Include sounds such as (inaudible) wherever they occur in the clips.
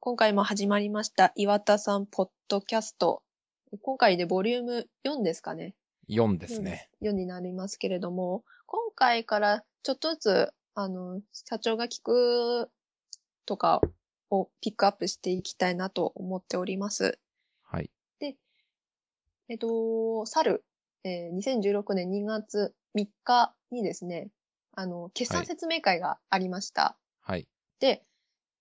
今回も始まりました岩田さんポッドキャスト。今回でボリューム4ですかね。4ですね。4になりますけれども、今回からちょっとずつ、あの、社長が聞くとかをピックアップしていきたいなと思っております。はい。えっと、去る、えー2016年2月3日にですね、あの、決算説明会がありました。はい。で、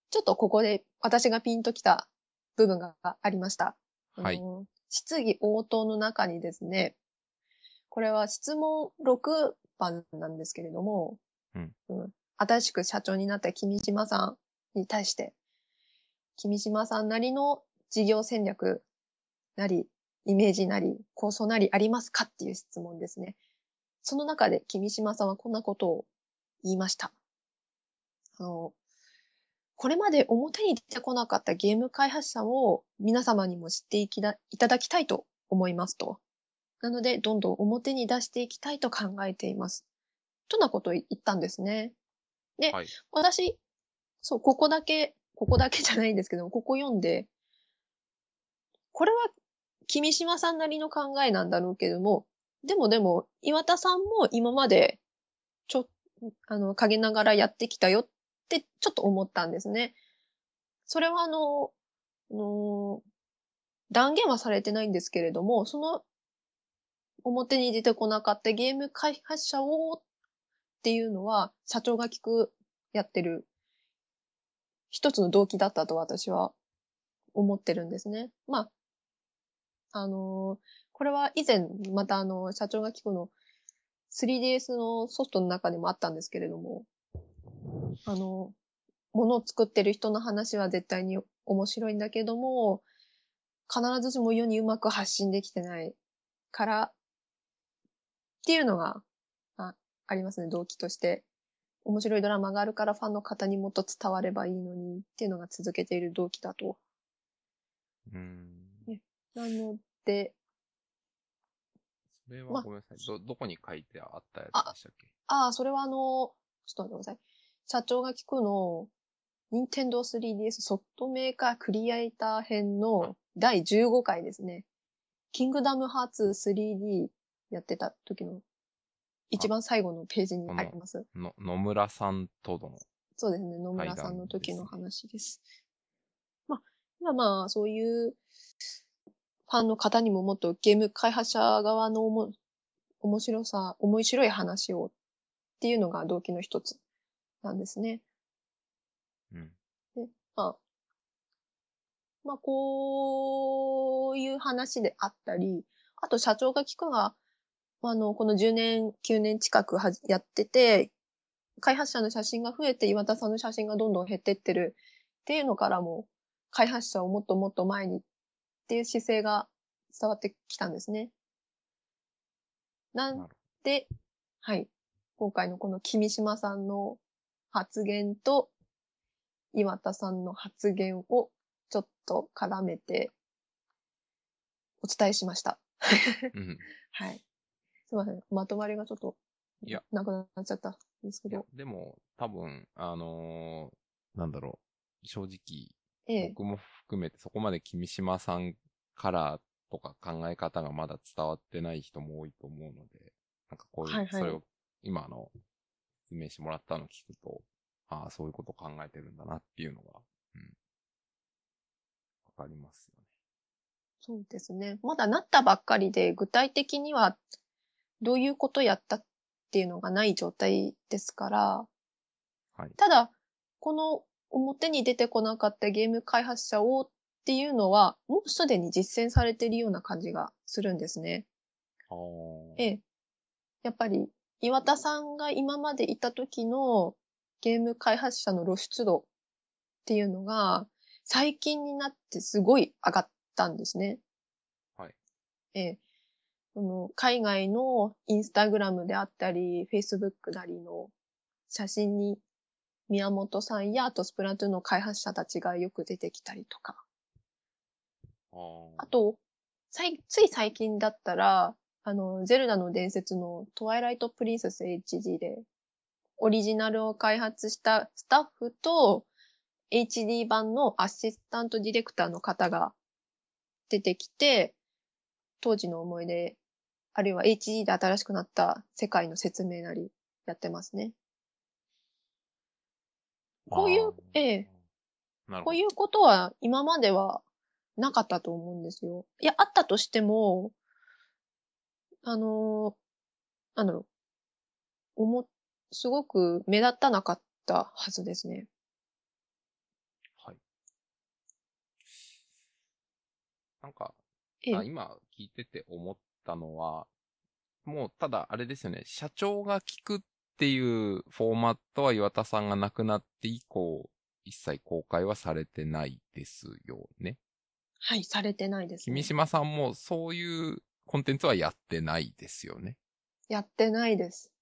ちょっとここで私がピンときた部分がありました。はい質疑応答の中にですね、これは質問6番なんですけれども、うん新しく社長になった君島さんに対して、君島さんなりの事業戦略なり、イメージなり、構想なりありますかっていう質問ですね。その中で君島さんはこんなことを言いました。あの、これまで表に出てこなかったゲーム開発者を皆様にも知っていきだいただきたいと思いますと。なので、どんどん表に出していきたいと考えています。となことを言ったんですね。で、はい。私、そう、ここだけ、ここだけじゃないんですけど、ここ読んで、これは、君島さんなりの考えなんだろうけども、でもでも、岩田さんも今まで、ちょ、あの、陰ながらやってきたよっって、ちょっと思ったんですね。それはあの、あの、断言はされてないんですけれども、その、表に出てこなかったゲーム開発者をっていうのは、社長が聞く、やってる、一つの動機だったと私は思ってるんですね。まあ、あのーこれは以前、またあの、社長が聞くの、3DS のソフトの中でもあったんですけれども、あの、ものを作ってる人の話は絶対に面白いんだけども、必ずしも世にうまく発信できてないから、っていうのが、あありますね、動機として。面白いドラマがあるからファンの方にもっと伝わればいいのにっていうのが続けている動機だと。うーん。なので、それまはごめんなさい。ど、どこに書いてあったやつでしたっけ？ああ、それはあの、ちょっと待ってください。社長が聞くの、任天堂 3DS ソフトメーカークリエイター編の第15回ですね。キングダムハーツ 3D やってた時の一番最後のページにあります。の、野村さんとの。そうですね。野村さんの時の話です。まあ、まあまあ、そういうファンの方にももっとゲーム開発者側のおも面白さ、面白い話をっていうのが動機の一つなんですね。うん。まあ、まあ、こういう話であったり、あと社長が聞くが、あの、この10年、9年近くはじやってて、開発者の写真が増えて岩田さんの写真がどんどん減ってってるっていうのからも、開発者をもっともっと前にっていう姿勢が伝わってきたんですね。なんで、はい。今回のこの君島さんの発言と岩田さんの発言をちょっと絡めてお伝えしました。うん。(laughs) はい。すいません。まとまりがちょっといやなくなっちゃったんですけど。、でも、多分、あのーなんだろう。正直、ええ。僕も含めてそこまで君島さんカラーとか考え方がまだ伝わってない人も多いと思うので、なんかこういう、はいはいそれを今あの、説明してもらったのを聞くと、ああ、そういうこと考えてるんだなっていうのが、うん。わかりますよね。そうですね。まだなったばっかりで、具体的にはどういうことやったっていうのがない状態ですから、はい。ただ、この表に出てこなかったゲーム開発者をっていうのは、もうすでに実践されているような感じがするんですね。ああ。ええ。やっぱり、岩田さんが今までいた時のゲーム開発者の露出度っていうのが、最近になってすごい上がったんですね。はい。ええ。その海外のインスタグラムであったり、フェイスブックなりの写真に宮本さんやあとスプラトゥーンの開発者たちがよく出てきたりとか。あーあと、さいつい最近だったら、あの、ゼルダの伝説のトワイライトプリンセス HG で、オリジナルを開発したスタッフと、HD 版のアシスタントディレクターの方が出てきて、当時の思い出、あるいは HD で新しくなった世界の説明なりやってますね。こういうええ。こういうことは今まではなかったと思うんですよ。いや、あったとしても、あのーなんだろう、おも、すごく目立たなかったはずですね。はい。なんか、ええあ今聞いてて思ったのは、もうただあれですよね、社長が聞くっていうフォーマットは岩田さんが亡くなって以降、一切公開はされてないですよね。はい、されてないです、ね君。島さんもそういうコンテンツはやってないですよね。やってないです。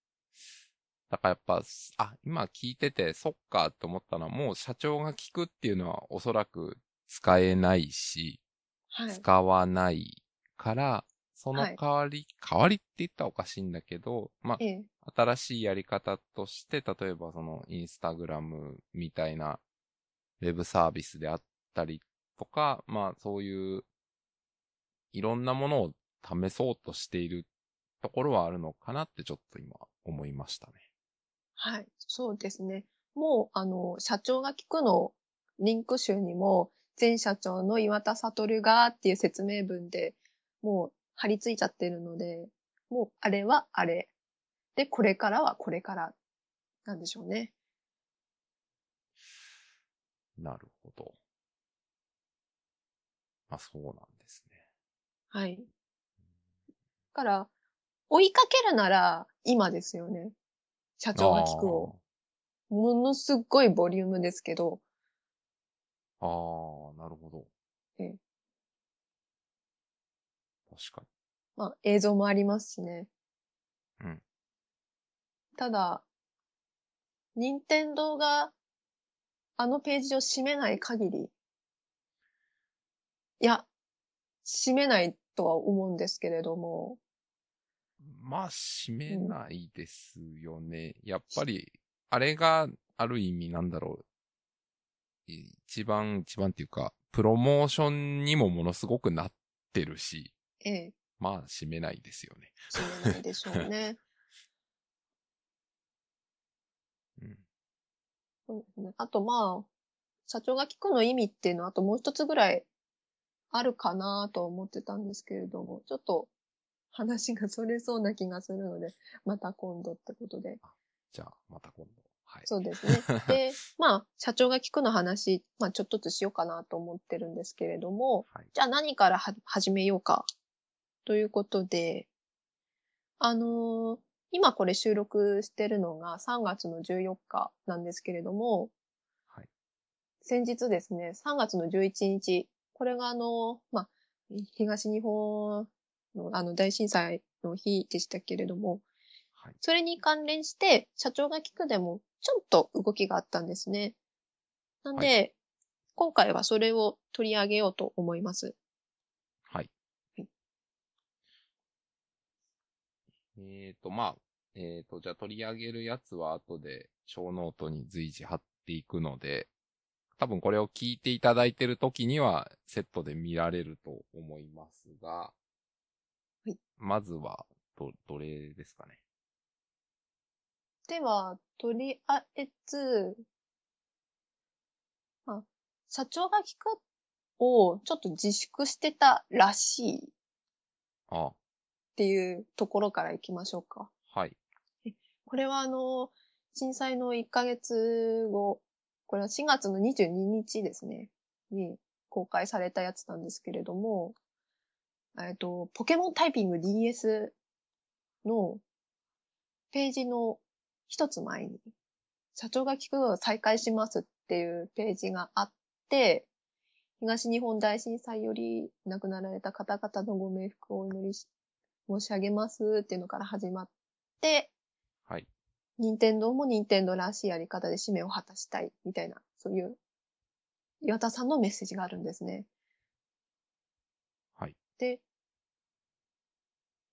だからやっぱ、あ、今聞いてて、そっかって思ったのは、もう社長が聞くっていうのはおそらく使えないし、はい。使わないから、そのはい代わり、代わりって言ったらおかしいんだけど、まええ。あ、新しいやり方として、例えばそのインスタグラムみたいなウェブサービスであったりとか、まあそういういろんなものを試そうとしているところはあるのかなってちょっと今思いましたね。はい。そうですね。もう、あの、社長が聞くのリンク集にも、前社長の岩田悟がっていう説明文でもう貼り付いちゃってるので、もうあれはあれ。で、これからはこれから。なんでしょうね。なるほど。あ、そうなんですね。はい。だから、追いかけるなら今ですよね。社長が聞くを。ものすっごいボリュームですけど、あーあー、なるほど。ええ確かに。まあ映像もありますしね。うん。ただ、任天堂があのページを閉めない限り、いや、閉めないとは思うんですけれども、まあ、閉めないですよね。やっぱり、あれがある意味なんだろう。一番、一番っていうか、プロモーションにもものすごくなってるし、ええ、まあ、閉めないですよね。閉めないでしょうね。(laughs) うん。そうですね。あとまあ、社長が聞くの意味っていうのはあともう一つぐらいあるかなと思ってたんですけれども、ちょっと話がそれそうな気がするので、(laughs) また今度ってことで。じゃあ、また今度。はい。そうですね。(laughs) で、まあ、社長が聞くの話、まあちょっとずつしようかなと思ってるんですけれども、はい。じゃあ何からは始めようか。ということで、あのー今これ収録してるのが3月の14日なんですけれども、はい。先日ですね、3月の11日、これがあの、まあ、東日本のあの大震災の日でしたけれども、はい。それに関連して、社長が聞くでも、ちょっと動きがあったんですね。なんで、は今回はそれを取り上げようと思います。はいはい。えっ、と、まあ、えっ、と、じゃあ取り上げるやつは後で小ノートに随時貼っていくので、多分これを聞いていただいてる時にはセットで見られると思いますが、いまずは、ど、どれですかね？では、とりあえず、まあ、社長が聞くをちょっと自粛してたらしいっあ、ていうところから行きましょうか。はい。これはあの、震災の1ヶ月後、これは4月の22日ですね、に公開されたやつなんですけれども、えっと、ポケモンタイピング DS のページの一つ前に、社長が聞くのを再開しますっていうページがあって、東日本大震災より亡くなられた方々のご冥福をお祈りし申し上げますっていうのから始まって、はい。任天堂も任天堂らしいやり方で使命を果たしたいみたいな、そういう岩田さんのメッセージがあるんですね。はい。で、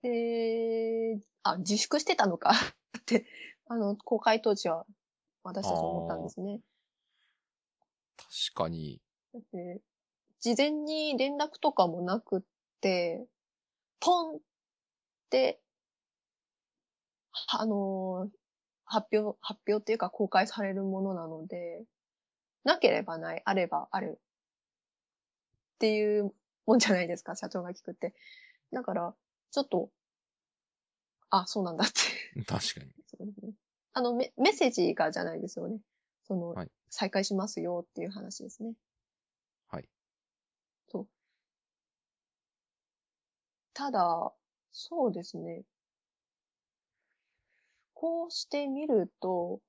で、あ、自粛してたのか (laughs) って、あの、公開当時は私たち思ったんですね。かに。だって、事前に連絡とかもなくって、ポンって、はあのー発表、発表っていうか公開されるものなので、なければない、あればある。っていうもんじゃないですか、社長が聞くって。だから、ちょっと、あ、そうなんだって。確かに。そうですね。あのメ、メッセージがじゃないですよね。その、はい再開しますよっていう話ですね。はい。そう。ただ、そうですね。こうして見ると、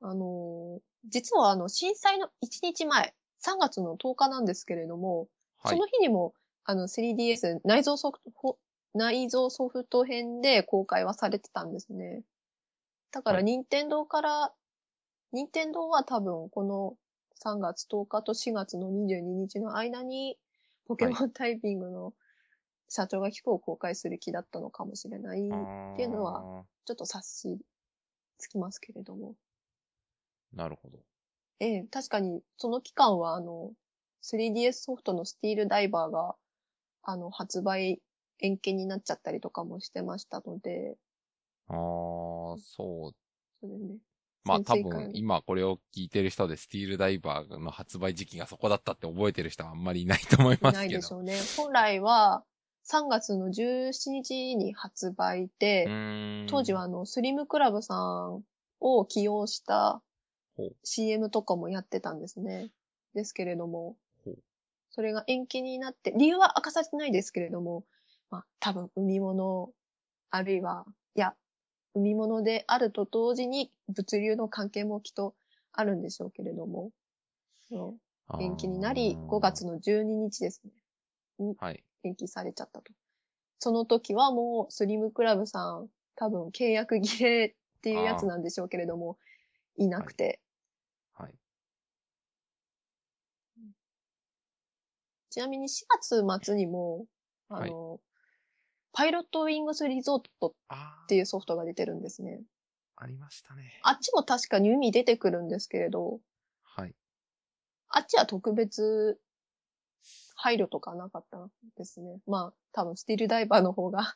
あのー実はあの、震災の1日前、3月の10日なんですけれども、はいその。日にも、あの、3DS 内蔵ソフト、内蔵ソフト編で公開はされてたんですね。だから、はい任天堂から、任天堂は多分この3月10日と4月の22日の間に、ポケモンタイピングの社長が聞くを公開する気だったのかもしれない。っていうのはは。ちょっと察しつきますけれども。なるほど。ええ、確かに、その期間は、あの、3DS ソフトのスティールダイバーが、あの、発売延期になっちゃったりとかもしてましたので、ああ、そう。それね。まあ多分今これを聞いてる人でスティールダイバーの発売時期がそこだったって覚えてる人はあんまりいないと思いますけど。ないでしょうね。本来は、3月の17日に発売で、当時はあの、スリムクラブさんを起用した CM とかもやってたんですね。ですけれどもそれが延期になって、理由は明かされてないですけれども、まあ、多分海物、あるいは、いや、海物であると同時に物流の関係もきっとあるんでしょうけれども、延期になり、5月の。の12日ですね。はい。延期されちゃったと。その時はもうスリムクラブさん、多分契約切れっていうやつなんでしょうけれども、いなくて。はい。ちなみに4月末にも、あの、パイロットウィングスリゾートっあていうソフトが出てるんですね。あ、ありましたね。あっちも確かに海出てくるんですけれど、はい。あっちは特別配慮とかなかったですね。まあ、多分スティールダイバーの方が、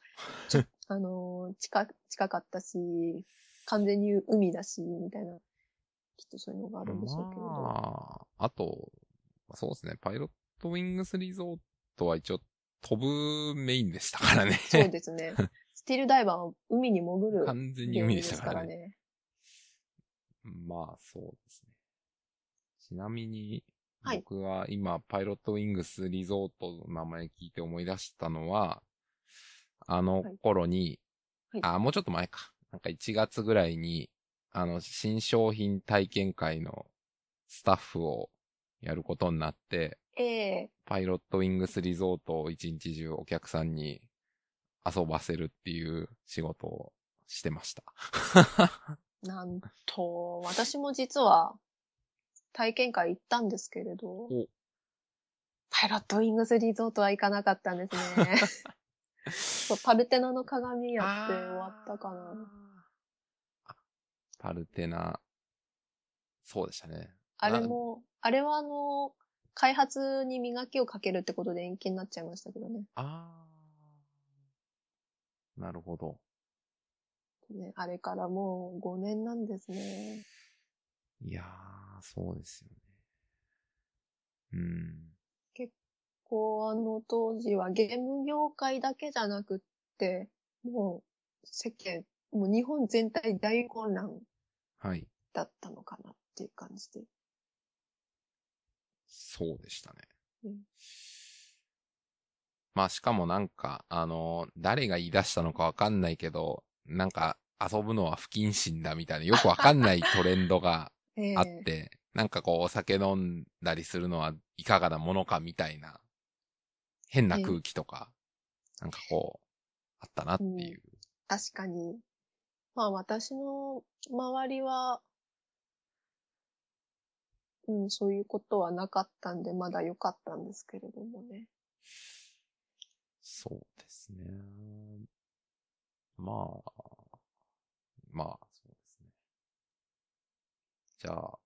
(laughs) あのー近、近かったし、完全に海だし、みたいな、きっとそういうのがあるんでしょうけれど。まあ、あと、そうですね、パイロットウィングスリゾートは一応飛ぶメインでしたからね。そうですね。(laughs) スティールダイバーは海に潜る完全に海ですしたからね。ね。まあ、そうですね。ちなみに、はい僕は今、パイロットウィングスリゾートの名前聞いて思い出したのは、あの頃に、はいあ、もうちょっと前か。なんか1月ぐらいに、あの、新商品体験会のスタッフをやることになって、ええパイロットウィングスリゾートを一日中お客さんに遊ばせるっていう仕事をしてました。(laughs) (laughs) なんと、私も実は体験会行ったんですけれどお、パイロットウィングスリゾートは行かなかったんですね。(laughs) そうパルテナの鏡やって終わったかな。あパルテナ、そうでしたね。あれも、あれはあの、開発に磨きをかけるってことで延期になっちゃいましたけどね。あー。なるほど。ねあれからもう5年なんですね。いやー、そうですよね。うん。こう、あの当時はゲーム業界だけじゃなくって、もう世間、もう日本全体大混乱はい。だったのかなっていう感じで。そうでしたね。うんまあしかもなんか、あの、誰が言い出したのかわかんないけど、なんか遊ぶのは不謹慎だみたいな、よくわかんないトレンドが (laughs) ええあって、なんかこうお酒飲んだりするのはいかがなものかみたいな、変な空気とか、なんかこう、あったなっていう。確かに。まあ私の周りは、うん、そういうことはなかったんで、まだ良かったんですけれどもね。そうですね。まあ、まあ、そうですね。じゃあ、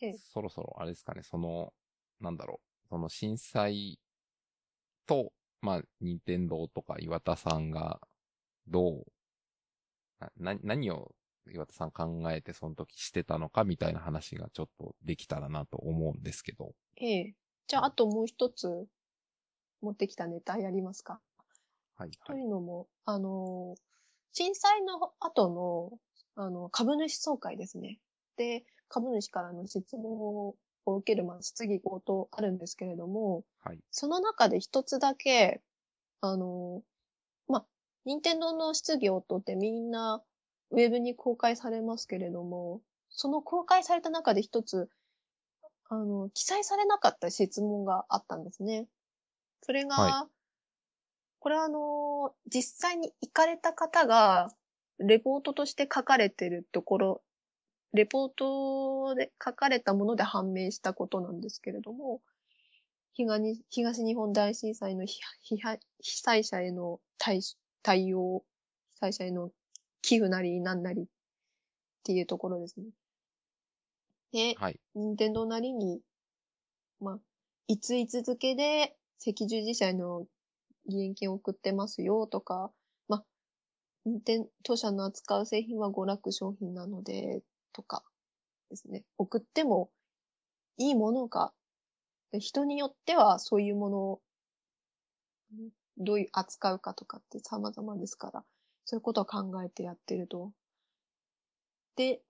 ええそろそろあれですかね、その、なんだろう、その震災と、まあ、任天堂とか岩田さんが、どう、な、な何を岩田さん考えてその時してたのかみたいな話がちょっとできたらなと思うんですけど。ええ。じゃあ、あともう一つ持ってきたネタやりますか。はい、とはい。いうのも、あの、震災の後の、あの、株主総会ですね。で、株主からの質問を受ける、まあ、質疑応答あるんですけれども、はい。その中で一つだけ、あの、まあ、任天堂の質疑応答ってみんなウェブに公開されますけれども、その公開された中で一つ、あの、記載されなかった質問があったんですね。それが、はこれはあの、実際に行かれた方が、レポートとして書かれてるところ、レポートで書かれたもので判明したことなんですけれども、東日本大震災の被災者への対対応、被災者への寄付なりなんなりっていうところですね。で、はい。任天堂なりに、まあ、いついつ付けで赤十字社への義援金を送ってますよとか、まあ、任天当社の扱う製品は娯楽商品なので、とかですね。送ってもいいものか、で人によってはそういうものをんどういう扱うかとかって様々ですから、そういうことを考えてやってると。で、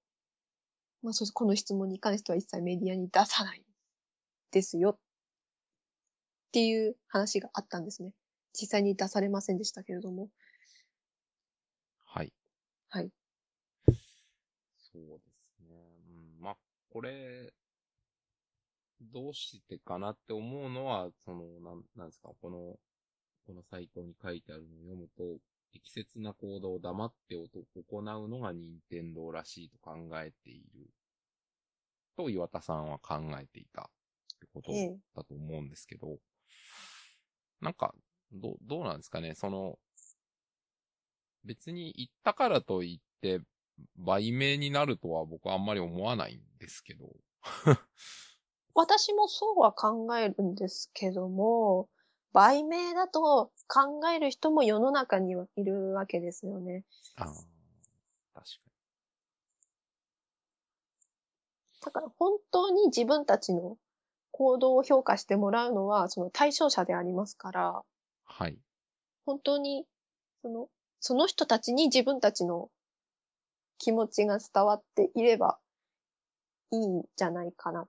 まあ、そこの質問に関しては一切メディアに出さないですよ。っていう話があったんですね。実際に出されませんでしたけれども。はい。はい。そうですね。うん。まあ、これ、どうしてかなって思うのは、その、なん、なんですか、この、このサイトに書いてあるのを読むと、適切な行動を黙って行うのが任天堂らしいと考えている。と岩田さんは考えていたってことええ。だと思うんですけど、なんか、ど、どうなんですかね、その、別に言ったからといって、売名になるとは僕はあんまり思わないんですけど。(laughs) 私もそうは考えるんですけども、売名だと考える人も世の中にはいるわけですよね。ああ、確かだから本当に自分たちの行動を評価してもらうのはその対象者でありますから、はい。本当にその、その人たちに自分たちの気持ちが伝わっていればいいんじゃないかなっ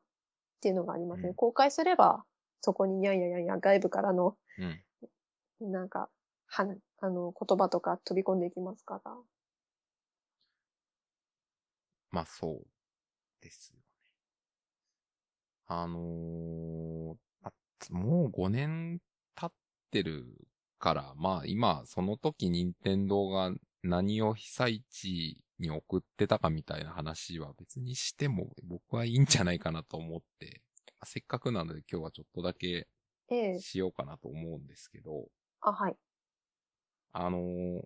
ていうのがありますね。うん公開すれば、そこにいやいやいやいや外部からのうん。なんか、はな、あの、言葉とか飛び込んでいきますから。まあそうですよね。あのーあもう5年経ってるから、まあ今、その時任天堂が何を被災地に送ってたかみたいな話は別にしても僕はいいんじゃないかなと思って、せっかくなので今日はちょっとだけええ。しようかなと思うんですけど、あ、はい。あのー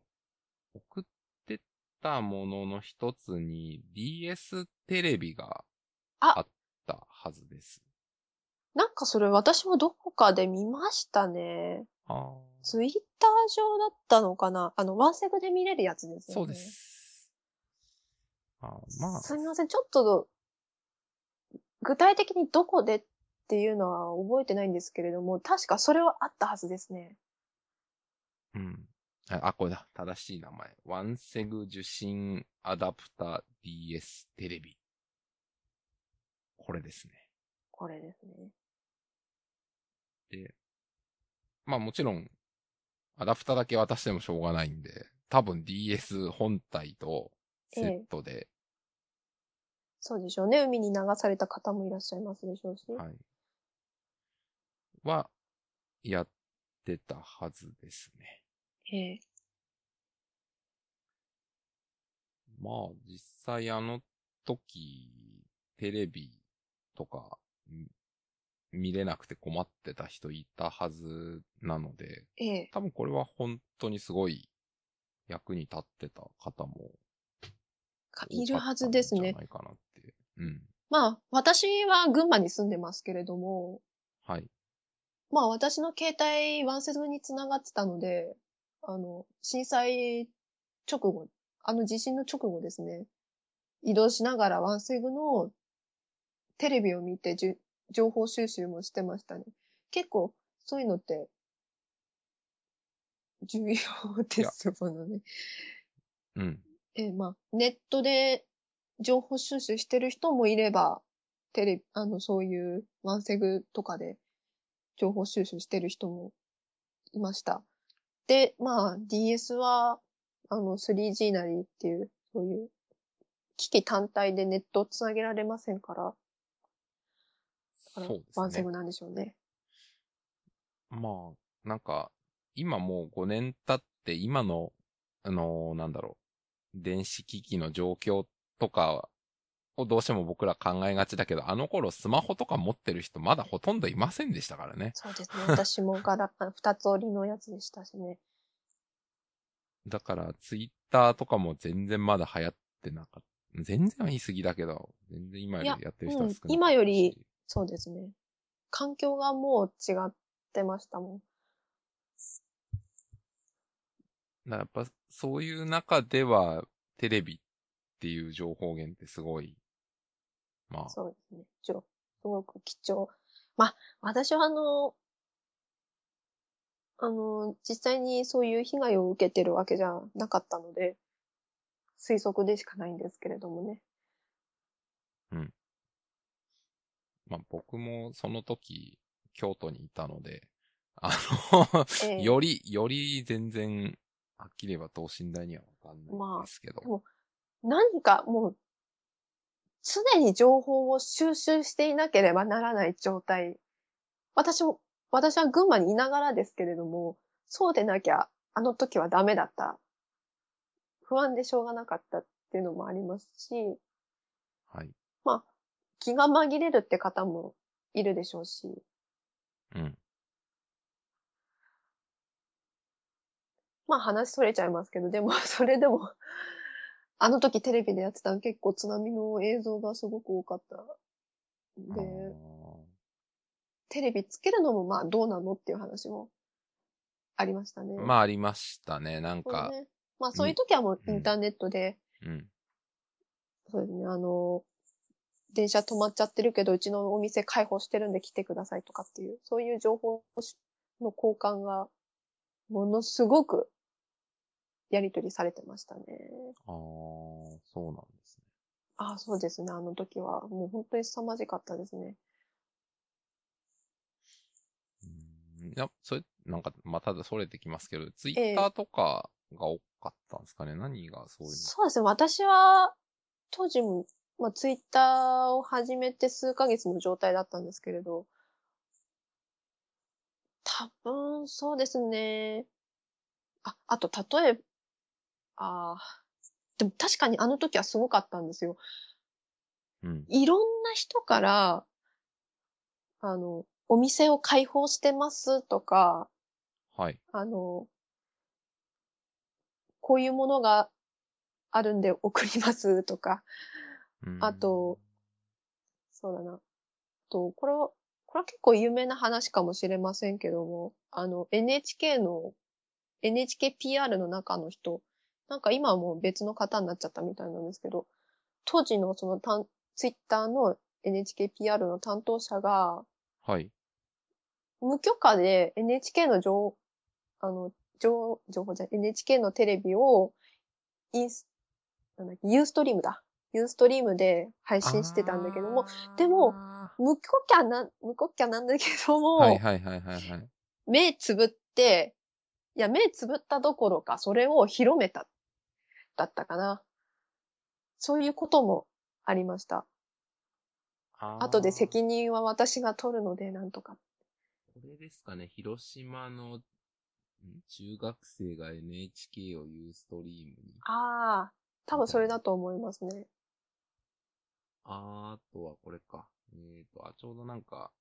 送ってたものの一つに DS テレビがああったはずです。なんかそれ私もどこかで見ましたね。ああ。ツイッター上だったのかな？あの、ワンセグで見れるやつですよね。そうで。す。あーまあ、すみません。ちょっと、具体的にどこでっていうのは覚えてないんですけれども、確かそれはあったはずですね。うん。あ、あこれだ。正しい名前。ワンセグ受信アダプタ DS テレビ。これですね。これですね。で、まあもちろん、アダプタだけ渡してもしょうがないんで、多分 DS 本体とセットで、そうでしょうね。海に流された方もいらっしゃいますでしょうし。はい。は、やってたはずですね。ええ。まあ、実際あの時、テレビとか、ん見れなくて困ってた人いたはずなので、ええ。多分これは本当にすごい役に立ってた方もかいるはずですね。うん。まあ、私は群馬に住んでますけれども、はい。まあ私の携帯ワンセグにつながってたので、あの、震災直後、あの地震の直後ですね、移動しながらワンセグのテレビを見てじゅ情報収集もしてましたね。結構そういうのって重要ですものね。うん。えーまあ、ネットで情報収集してる人もいれば、テレビ、あの、そういうワンセグとかで情報収集してる人もいました。で、まあ、DS は、あの、3G なりっていう、そういう、機器単体でネットをつなげられませんから、だから。ワンセグなんでしょうね。まあ、なんか、今もう5年経って、今の、あのーなんだろう、電子機器の状況とかをどうしても僕ら考えがちだけど、あの頃スマホとか持ってる人まだほとんどいませんでしたからね。そうですね。私もガラ、あ二つ折りのやつでしたしね。(laughs) だから、ツイッターとかも全然まだ流行ってなかった。全然は言い過ぎだけど、全然今よりやってる人は少なかったし、うん今よりそうですね。環境がもう違ってましたもん。だやっぱそういう中では、テレビっていう情報源ってすごい、まあ、そうですね。ちょ、すごく貴重。まあ、私はあの、あの、実際にそういう被害を受けてるわけじゃなかったので、推測でしかないんですけれどもね。まあ僕もその時、京都にいたので、あの、ええより、より全然、はっきり言えば等身大にはわかんないんですけど。まあでも何かもう、常に情報を収集していなければならない状態。私も、私は群馬にいながらですけれども、そうでなきゃ、あの時はダメだった。不安でしょうがなかったっていうのもありますし、はい。気が紛れるって方もいるでしょうし、うん。まあ話それちゃいますけど、でも (laughs) それでも、あの時テレビでやってた結構津波の映像がすごく多かった。あで、ーテレビつけるのもまあどうなのっていう話もありましたね。まあありましたね。なんか、ね。まあそういう時はもうインターネットで、うん。そうですね、あの、電車止まっちゃってるけど、うちのお店開放してるんで来てくださいとかっていう、そういう情報の交換が、ものすごくやり取りされてましたね。ああ、そうなんですね。ああ、そうですね。あの時は、もう本当に凄まじかったですね。うんいや、それ、なんか、まあ、ただそれてきますけど、ツイッターとかが多かったんですかね？何がそういうの？そうですね。私は、当時も、まあ、ツイッターを始めて数ヶ月の状態だったんですけれど、多分、そうですね。あ、あと、例えば、ああ、でも確かにあの時はすごかったんですよ。うん。いろんな人から、あの、お店を開放してますとか、はい。あの、こういうものがあるんで送りますとか、うんあと、そうだな。と、これは、これは結構有名な話かもしれませんけども、あの、NHK の、NHKPR の中の人、なんか今はもう別の方になっちゃったみたいなんですけど、当時のそのたんツイッターの NHKPR の担当者が、はい。無許可で NHK の情、あの、情、情報じゃ NHK のテレビを、インス、なんだっけ、ユーストリームだ。ユーストリームで配信してたんだけども、でもあ無許可な、無許可なんだけどーも、はいはいはいはいはい。目つぶって、いや、目つぶったどころか、それを広めた、だったかな。そういうこともありました。あー後で責任は私が取るので、なんとか。これですかね、広島の、ん？中学生が NHK をユーストリームに。ああ、多分それだと思いますね。あとはこれか。えっ、と、あ、ちょうどなんか、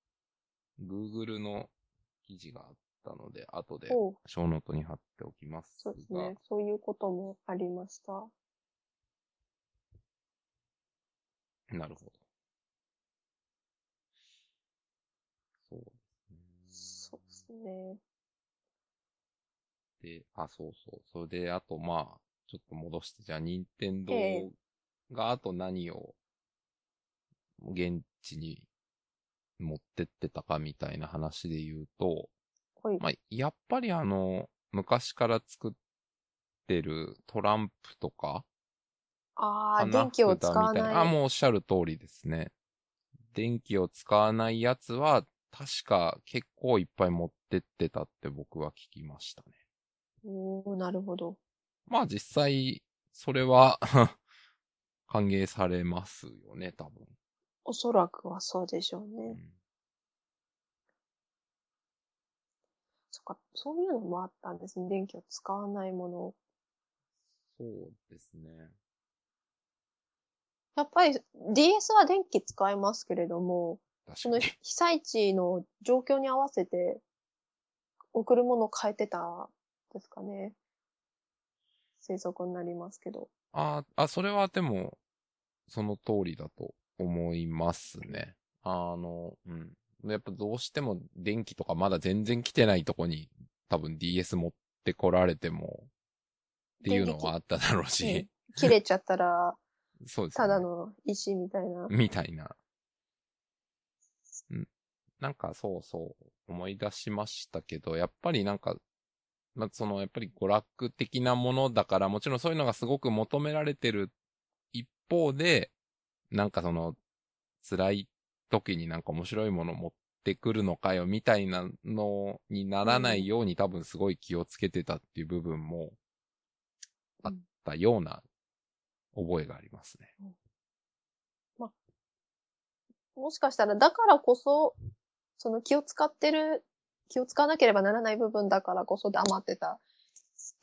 Google の記事があっったので、後で、小ノートに貼っておきますそうですね。そういうこともありました。なるほど。そうですね。そうですね。で、あ、そうそう。それで、あと、まあ、ちょっと戻して、じゃあ、任天堂があと何を、現地に持ってってたかみたいな話で言うと、はい。まあ、やっぱりあの、昔から作ってるトランプとか、ああ、花電気を札使わない。あ、もうおっしゃる通りですね。電気を使わないやつは、確か結構いっぱい持ってってたって僕は聞きましたね。おー、なるほど。まあ実際、それは (laughs) 歓迎されますよね、多分。おそらくはそうでしょううね。んっか、そういうのもあったんですね。電気を使わないもの。そうですね。やっぱり DS は電気使いますけれども、その。被災地の状況に合わせて送るものを変えてたですかね。推測になりますけど。あ、あ、それはでも、その通りだと思いますね。あの、うん。やっぱどうしても電気とかまだ全然来てないとこに多分 DS 持ってこられてもっていうのはあっただろうしね、切れちゃったら、(laughs) そうですね。ただの石みたいな。みたいな。んなんかそうそう思い出しましたけど、やっぱりなんか、まあ、そのやっぱり娯楽的なものだから、もちろんそういうのがすごく求められてる一方で、なんかその辛い時になんか面白いもの持ってくるのかよみたいなのにならないように多分すごい気をつけてたっていう部分もあったような覚えがありますね。もしかしたら、だからこそ、その気を使ってる、気を使わなければならない部分だからこそ黙ってたっ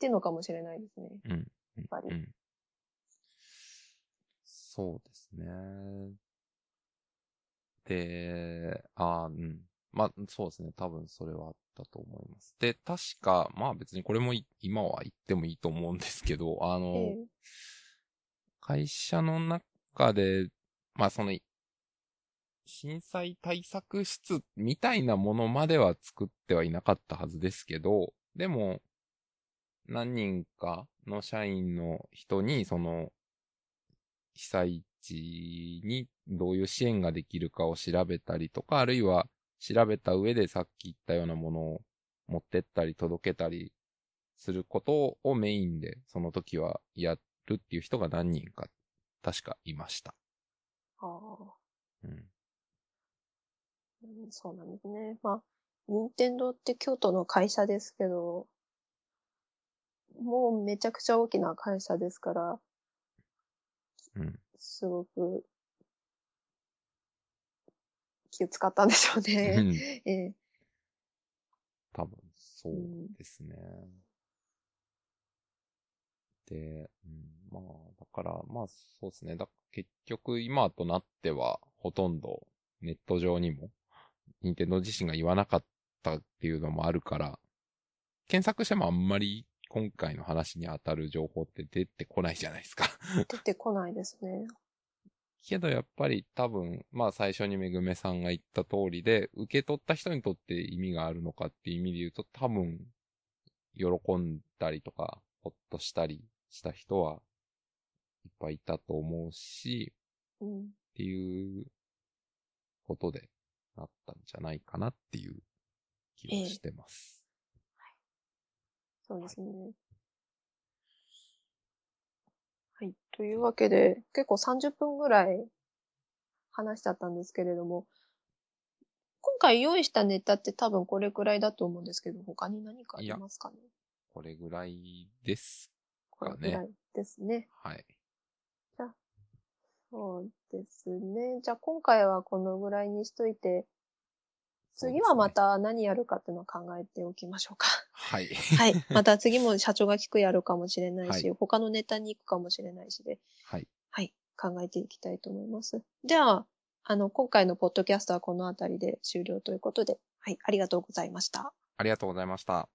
ていうのかもしれないですね。うん。やっぱり。うん。そうですね。で、あーうん。まあ、そうですね。多分それはあったと思います。で、確か、まあ別にこれもい今は言ってもいいと思うんですけど、あの、ええ会社の中で、まあその、震災対策室みたいなものまでは作ってはいなかったはずですけど、でも、何人かの社員の人に、その、被災地にどういう支援ができるかを調べたりとか、あるいは調べた上でさっき言ったようなものを持ってったり届けたりすることをメインで、その時はやるっていう人が何人か、確かいました。ああうん。うんそうなんですね。まあ、任天堂って京都の会社ですけど、もうめちゃくちゃ大きな会社ですから、うん。すごく気を使ったんでしょううね。んええ多分、そうですね。で、うん、まあ、だから、まあ、そうですね。だ結局、今となっては、ほとんどネット上にも、任天堂自身が言わなかったっていうのもあるから、検索してもあんまり今回の話に当たる情報って出てこないじゃないですか。出てこないですね。けどやっぱり多分、まあ最初にめぐめさんが言った通りで、受け取った人にとって意味があるのかっていう意味で言うと、多分、喜んだりとか、ほっとしたりした人はいっぱいいたと思うし、うん。っていうことでなったんじゃないかなっていう気はしてます。そうですね。はい。というわけで、結構30分ぐらい話しちゃったんですけれども、今回用意したネタって多分これくらいだと思うんですけど、他に何かありますかね？これぐらいです。これくらいですね。はい。そうですね。じゃあ今回はこのぐらいにしといて、次はま。た何やるかっていうのを考えておきましょうか。はい。(laughs) はい。また次も社長が聞くやるかもしれないし、はい他のネタに行くかもしれないしで、はい。はい。考えていきたいと思います。では、あの、今回のポッドキャストはこのあたりで終了ということで、はい。ありがとうございました。ありがとうございました。